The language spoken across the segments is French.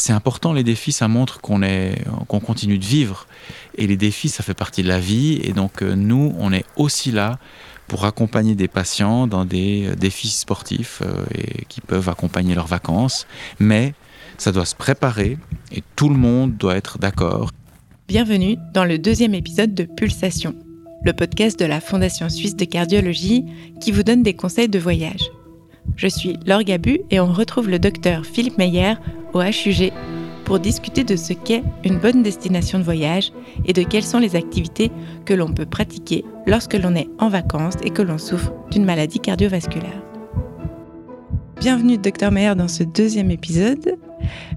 c'est important les défis, ça montre qu'on est, qu'on continue de vivre. Et les défis, ça fait partie de la vie. Et donc euh, nous, on est aussi là pour accompagner des patients dans des euh, défis sportifs euh, et qui peuvent accompagner leurs vacances. Mais ça doit se préparer et tout le monde doit être d'accord. Bienvenue dans le deuxième épisode de Pulsation, le podcast de la Fondation suisse de cardiologie qui vous donne des conseils de voyage. Je suis Laure Gabu et on retrouve le docteur Philippe Meyer au HUG pour discuter de ce qu'est une bonne destination de voyage et de quelles sont les activités que l'on peut pratiquer lorsque l'on est en vacances et que l'on souffre d'une maladie cardiovasculaire. Bienvenue docteur Meyer dans ce deuxième épisode.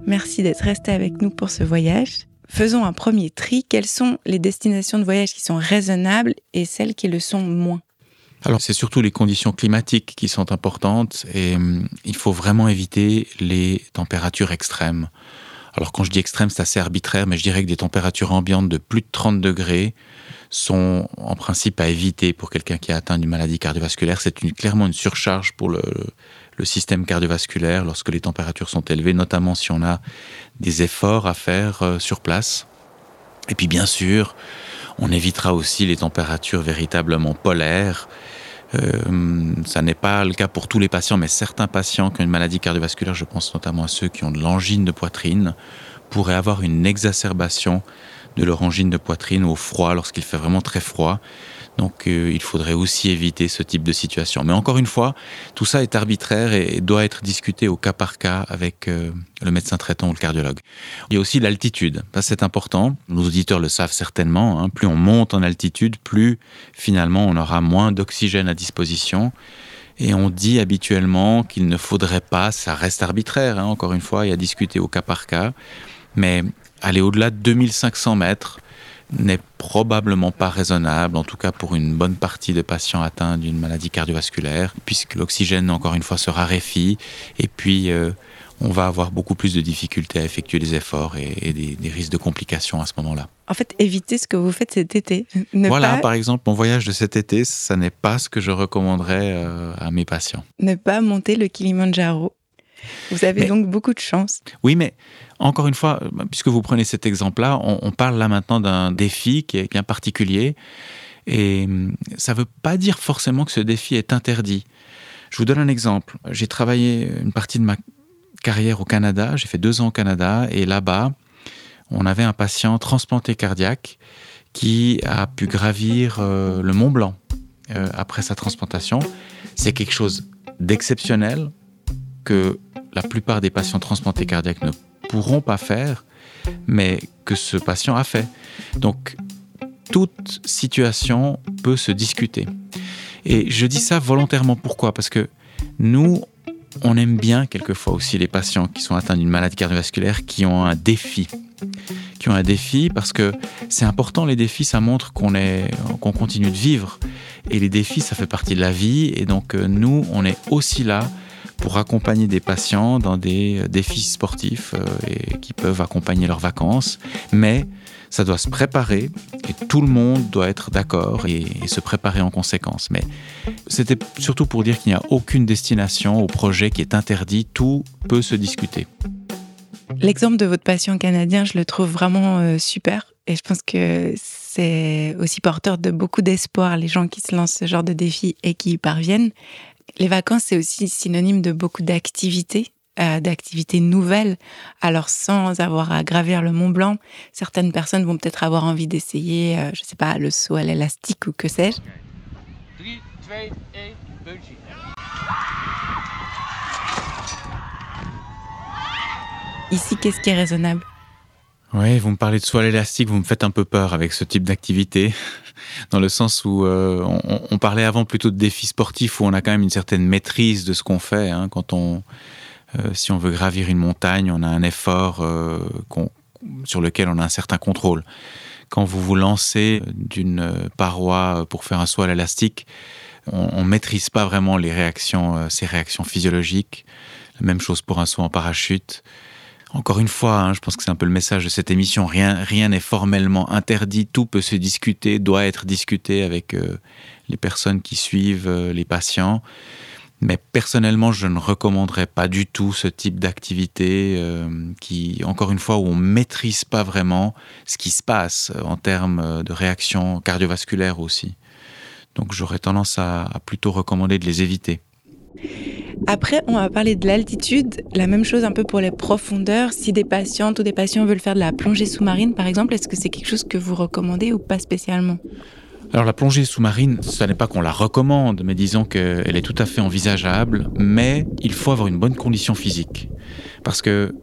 Merci d'être resté avec nous pour ce voyage. Faisons un premier tri. Quelles sont les destinations de voyage qui sont raisonnables et celles qui le sont moins? Alors, c'est surtout les conditions climatiques qui sont importantes et hum, il faut vraiment éviter les températures extrêmes. Alors, quand je dis extrême, c'est assez arbitraire, mais je dirais que des températures ambiantes de plus de 30 degrés sont en principe à éviter pour quelqu'un qui a atteint une maladie cardiovasculaire. C'est clairement une surcharge pour le, le système cardiovasculaire lorsque les températures sont élevées, notamment si on a des efforts à faire euh, sur place. Et puis, bien sûr, on évitera aussi les températures véritablement polaires. Euh, ça n'est pas le cas pour tous les patients, mais certains patients qui ont une maladie cardiovasculaire, je pense notamment à ceux qui ont de l'angine de poitrine, pourraient avoir une exacerbation de leur angine de poitrine au froid lorsqu'il fait vraiment très froid. Donc euh, il faudrait aussi éviter ce type de situation. Mais encore une fois, tout ça est arbitraire et, doit être discuté au cas par cas avec euh, le médecin traitant ou le cardiologue. Il y a aussi l'altitude. C'est important. Nos auditeurs le savent certainement. Hein. Plus on monte en altitude, plus finalement on aura moins d'oxygène à disposition. Et on dit habituellement qu'il ne faudrait pas, ça reste arbitraire, hein, encore une fois, il y a discuté au cas par cas, mais aller au-delà de 2500 mètres, n'est probablement pas raisonnable, en tout cas pour une bonne partie de patients atteints d'une maladie cardiovasculaire, puisque l'oxygène, encore une fois, se raréfie, et puis euh, on va avoir beaucoup plus de difficultés à effectuer des efforts et, des, risques de complications à ce moment-là. En fait, évitez ce que vous faites cet été. voilà, par exemple, mon voyage de cet été, ça n'est pas ce que je recommanderais euh, à mes patients. Ne pas monter le Kilimanjaro. Vous avez donc beaucoup de chance. Oui, mais encore une fois, puisque vous prenez cet exemple-là, on, parle là maintenant d'un défi qui est bien particulier. Et hum, ça ne veut pas dire forcément que ce défi est interdit. Je vous donne un exemple. J'ai travaillé une partie de ma carrière au Canada. J'ai fait deux ans au Canada. Et là-bas, on avait un patient transplanté cardiaque qui a pu gravir euh, le Mont Blanc euh, après sa transplantation. C'est quelque chose d'exceptionnel que la plupart des patients transplantés cardiaques ne pourront pas faire, mais que ce patient a fait. Donc, toute situation peut se discuter. Et je dis ça volontairement. Pourquoi? Parce que nous, on aime bien quelquefois aussi les patients qui sont atteints d'une maladie cardiovasculaire, qui ont un défi. Qui ont un défi parce que c'est important, les défis, ça montre qu'on qu'on continue de vivre. Et les défis, ça fait partie de la vie. Et donc, euh, nous, on est aussi là pour accompagner des patients dans des euh, défis sportifs euh, et qui peuvent accompagner leurs vacances. Mais ça doit se préparer et tout le monde doit être d'accord et, se préparer en conséquence. Mais c'était surtout pour dire qu'il n'y a aucune destination au projet qui est interdit, tout peut se discuter. L'exemple de votre patient canadien, je le trouve vraiment euh, super et je pense que c'est aussi porteur de beaucoup d'espoir, les gens qui se lancent ce genre de défi et qui y parviennent. Les vacances, c'est aussi synonyme de beaucoup d'activités, euh, d'activités nouvelles. Alors, sans avoir à gravir le Mont Blanc, certaines personnes vont peut-être avoir envie d'essayer, euh, je ne sais pas, le saut à l'élastique ou que sais-je. Ici, qu'est-ce qui est raisonnable? Oui, vous me parlez de soie élastique, vous me faites un peu peur avec ce type d'activité, dans le sens où euh, on, parlait avant plutôt de défis sportifs où on a quand même une certaine maîtrise de ce qu'on fait. Hein. quand on, euh, si on veut gravir une montagne, on a un effort euh, sur lequel on a un certain contrôle. Quand vous vous lancez d'une paroi pour faire un saut à l'élastique, on, ne maîtrise pas vraiment les réactions, ces réactions physiologiques. La même chose pour un saut en parachute. Encore une fois, hein, je pense que c'est un peu le message de cette émission. Rien, rien n'est formellement interdit. Tout peut se discuter, doit être discuté avec euh, les personnes qui suivent, euh, les patients. Mais personnellement, je ne recommanderais pas du tout ce type d'activité euh, qui, encore une fois, où on maîtrise pas vraiment ce qui se passe en termes de réaction cardiovasculaire aussi. Donc j'aurais tendance à, plutôt recommander de les éviter. Après, on va parler de l'altitude. La même chose un peu pour les profondeurs. Si des patientes ou des patients veulent faire de la plongée sous-marine, par exemple, est-ce que c'est quelque chose que vous recommandez ou pas spécialement? Alors la plongée sous-marine, ce n'est pas qu'on la recommande, mais disons qu'elle est tout à fait envisageable, mais il faut avoir une bonne condition physique. Parce que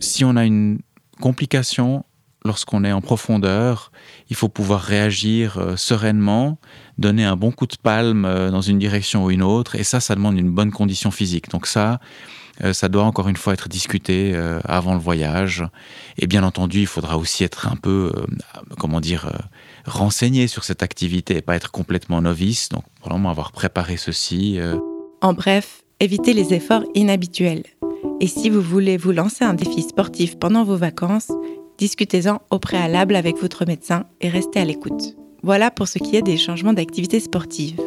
si on a une complication lorsqu'on est en profondeur, il faut pouvoir réagir euh, sereinement, donner un bon coup de palme euh, dans une direction ou une autre, et ça, ça demande une bonne condition physique. Donc ça, euh, ça doit encore une fois être discuté avant le voyage. Et bien entendu, il faudra aussi être un peu, comment dire, renseigné sur cette activité et pas être complètement novice. Donc, probablement avoir préparé ceci. En bref, évitez les efforts inhabituels. Et si vous voulez vous lancer un défi sportif pendant vos vacances, discutez-en au préalable avec votre médecin et restez à l'écoute. Voilà pour ce qui est des changements d'activité sportive.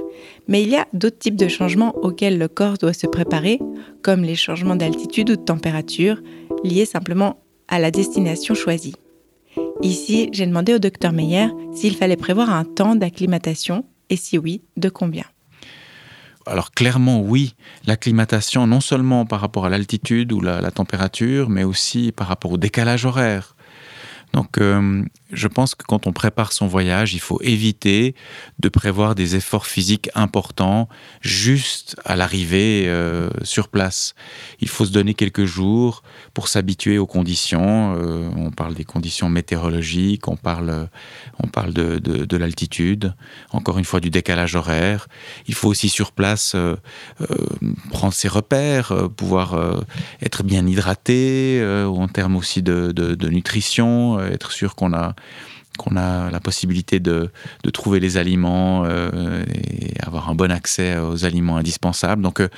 Mais il y a d'autres types de changements auxquels le corps doit se préparer, comme les changements d'altitude ou de température, liés simplement à la destination choisie. Ici, j'ai demandé au docteur Meyer s'il fallait prévoir un temps d'acclimatation et si oui, de combien. Alors clairement oui, l'acclimatation non seulement par rapport à l'altitude ou la, température, mais aussi par rapport au décalage horaire. Donc, euh, je pense que quand on prépare son voyage, il faut éviter de prévoir des efforts physiques importants juste à l'arrivée euh, sur place. Il faut se donner quelques jours pour s'habituer aux conditions. Euh, on parle des conditions météorologiques, on parle, on parle de, de, l'altitude, encore une fois du décalage horaire. Il faut aussi sur place prendre ses repères, pouvoir être bien hydraté en termes aussi de, de nutrition, être sûr qu'on a qu'on a la possibilité de, trouver les aliments euh, et avoir un bon accès aux aliments indispensables. Donc, euh,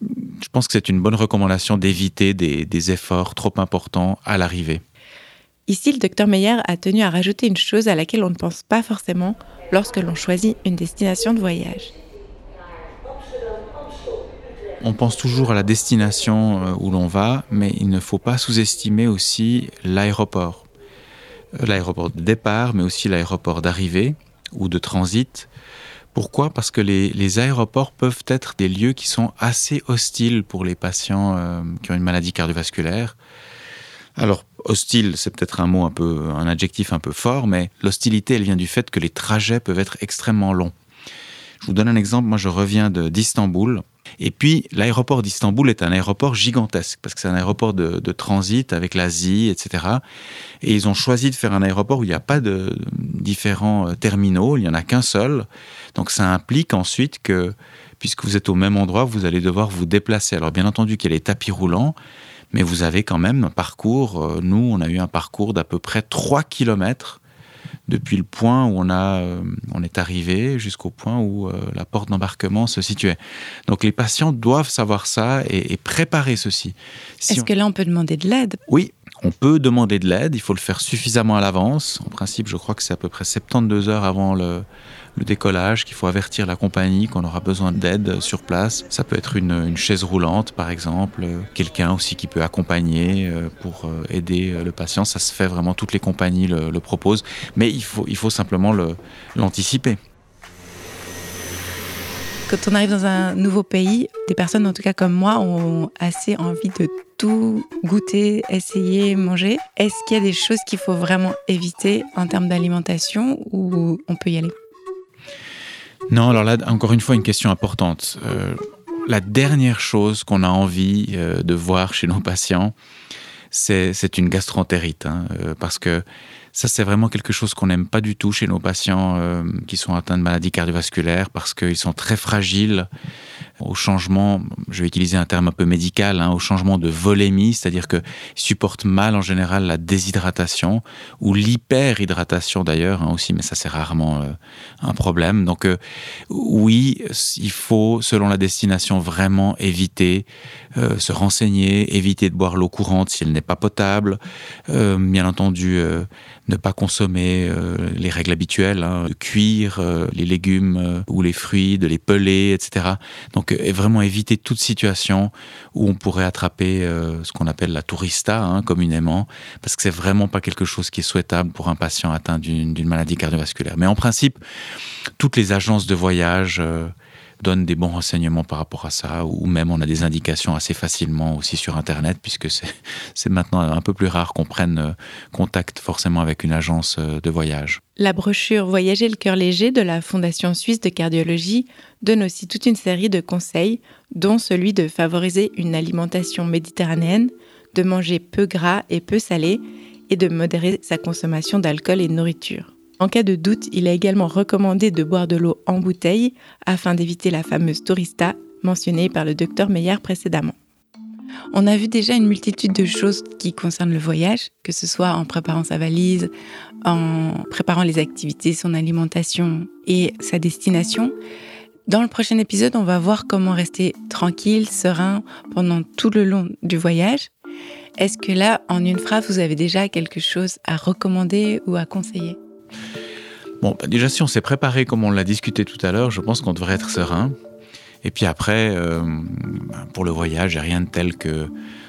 je pense que c'est une bonne recommandation d'éviter des, efforts trop importants à l'arrivée. Ici, le docteur Meyer a tenu à rajouter une chose à laquelle on ne pense pas forcément lorsque l'on choisit une destination de voyage. On pense toujours à la destination euh, où l'on va, mais il ne faut pas sous-estimer aussi l'aéroport l'aéroport de départ, mais aussi l'aéroport d'arrivée ou de transit. Pourquoi? Parce que les, aéroports peuvent être des lieux qui sont assez hostiles pour les patients euh, qui ont une maladie cardiovasculaire. Alors, hostile, c'est peut-être un mot un peu, un adjectif un peu fort, mais l'hostilité, elle vient du fait que les trajets peuvent être extrêmement longs. Je vous donne un exemple. Moi, je reviens d'Istanbul. Et puis, l'aéroport d'Istanbul est un aéroport gigantesque, parce que c'est un aéroport de, transit avec l'Asie, etc. Et ils ont choisi de faire un aéroport où il n'y a pas de différents euh, terminaux, il n'y en a qu'un seul. Donc ça implique ensuite que, puisque vous êtes au même endroit, vous allez devoir vous déplacer. Alors bien entendu qu'il y a les tapis roulants, mais vous avez quand même un parcours, euh, nous on a eu un parcours d'à peu près 3 kilomètres depuis le point où on, a, euh, on est arrivé jusqu'au point où euh, la porte d'embarquement se situait. Donc les patients doivent savoir ça et, préparer ceci. Est-ce que là, on peut demander de l'aide? Oui, on peut demander de l'aide, il faut le faire suffisamment à l'avance. En principe, je crois que c'est à peu près 72 heures avant le, le décollage, qu'il faut avertir la compagnie qu'on aura besoin d'aide sur place. Ça peut être une, chaise roulante, par exemple, quelqu'un aussi qui peut accompagner euh, pour euh, aider euh, le patient. Ça se fait vraiment, toutes les compagnies le, proposent, mais il faut, il faut simplement l'anticiper. Quand on arrive dans un nouveau pays, des personnes, en tout cas comme moi, ont assez envie de tout goûter, essayer, manger. Est-ce qu'il y a des choses qu'il faut vraiment éviter en termes d'alimentation ou on peut y aller? Non, alors là, encore une fois, une question importante. Euh, la dernière chose qu'on a envie euh, de voir chez nos patients, c'est une gastroentérite, hein, euh, parce que ça, c'est vraiment quelque chose qu'on n'aime pas du tout chez nos patients qui sont atteints de maladies cardiovasculaires, parce qu'ils sont très fragiles au changement, je vais utiliser un terme un peu médical, hein, au changement de volémie, c'est-à-dire qu'ils supportent mal en général la déshydratation ou l'hyperhydratation d'ailleurs hein, aussi, mais ça c'est rarement euh, un problème. Donc euh, oui, il faut, selon la destination, vraiment éviter, euh, se renseigner, éviter de boire l'eau courante si elle n'est pas potable, bien entendu ne pas consommer euh, les règles habituelles, hein, cuire euh, les légumes euh, ou les fruits, de les peler, etc. Donc vraiment éviter toute situation où on pourrait attraper ce qu'on appelle la tourista hein, communément, parce que c'est vraiment pas quelque chose qui est souhaitable pour un patient atteint d'une maladie cardiovasculaire. Mais en principe, toutes les agences de voyage donne des bons renseignements par rapport à ça, ou même on a des indications assez facilement aussi sur Internet, puisque c'est maintenant un peu plus rare qu'on prenne euh, contact forcément avec une agence euh, de voyage. La brochure Voyager le cœur léger de la Fondation suisse de cardiologie donne aussi toute une série de conseils, dont celui de favoriser une alimentation méditerranéenne, de manger peu gras et peu salé, et de modérer sa consommation d'alcool et de nourriture. En cas de doute, il est également recommandé de boire de l'eau en bouteille afin d'éviter la fameuse tourista mentionnée par le docteur Meyer précédemment. On a vu déjà une multitude de choses qui concernent le voyage, que ce soit en préparant sa valise, en préparant les activités, son alimentation et sa destination. Dans le prochain épisode, on va voir comment rester tranquille, serein pendant tout le long du voyage. Est-ce que là, en une phrase, vous avez déjà quelque chose à recommander ou à conseiller? Bon, bah, déjà, si on s'est préparé comme on l'a discuté tout à l'heure, je pense qu'on devrait être serein. Et puis après, euh, pour le voyage, il a rien de tel que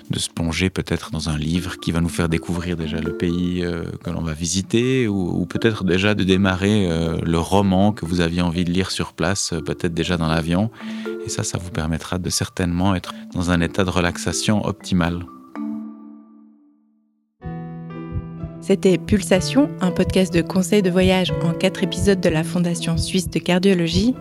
de se plonger peut-être dans un livre qui va nous faire découvrir déjà le pays euh, que l'on va visiter, ou, peut-être déjà de démarrer euh, le roman que vous aviez envie de lire sur place, peut-être déjà dans l'avion. Et ça, ça vous permettra de certainement être dans un état de relaxation optimal. C'était Pulsation, un podcast de conseils de voyage en quatre épisodes de la Fondation suisse de cardiologie.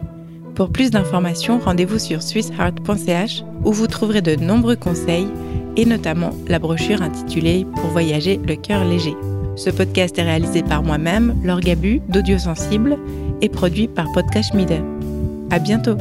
Pour plus d'informations, rendez-vous sur swissheart.ch où vous trouverez de nombreux conseils et notamment la brochure intitulée Pour voyager le cœur léger. Ce podcast est réalisé par moi-même, Laure Gabu, d'Audio Sensible, et produit par Podcast Media. À bientôt!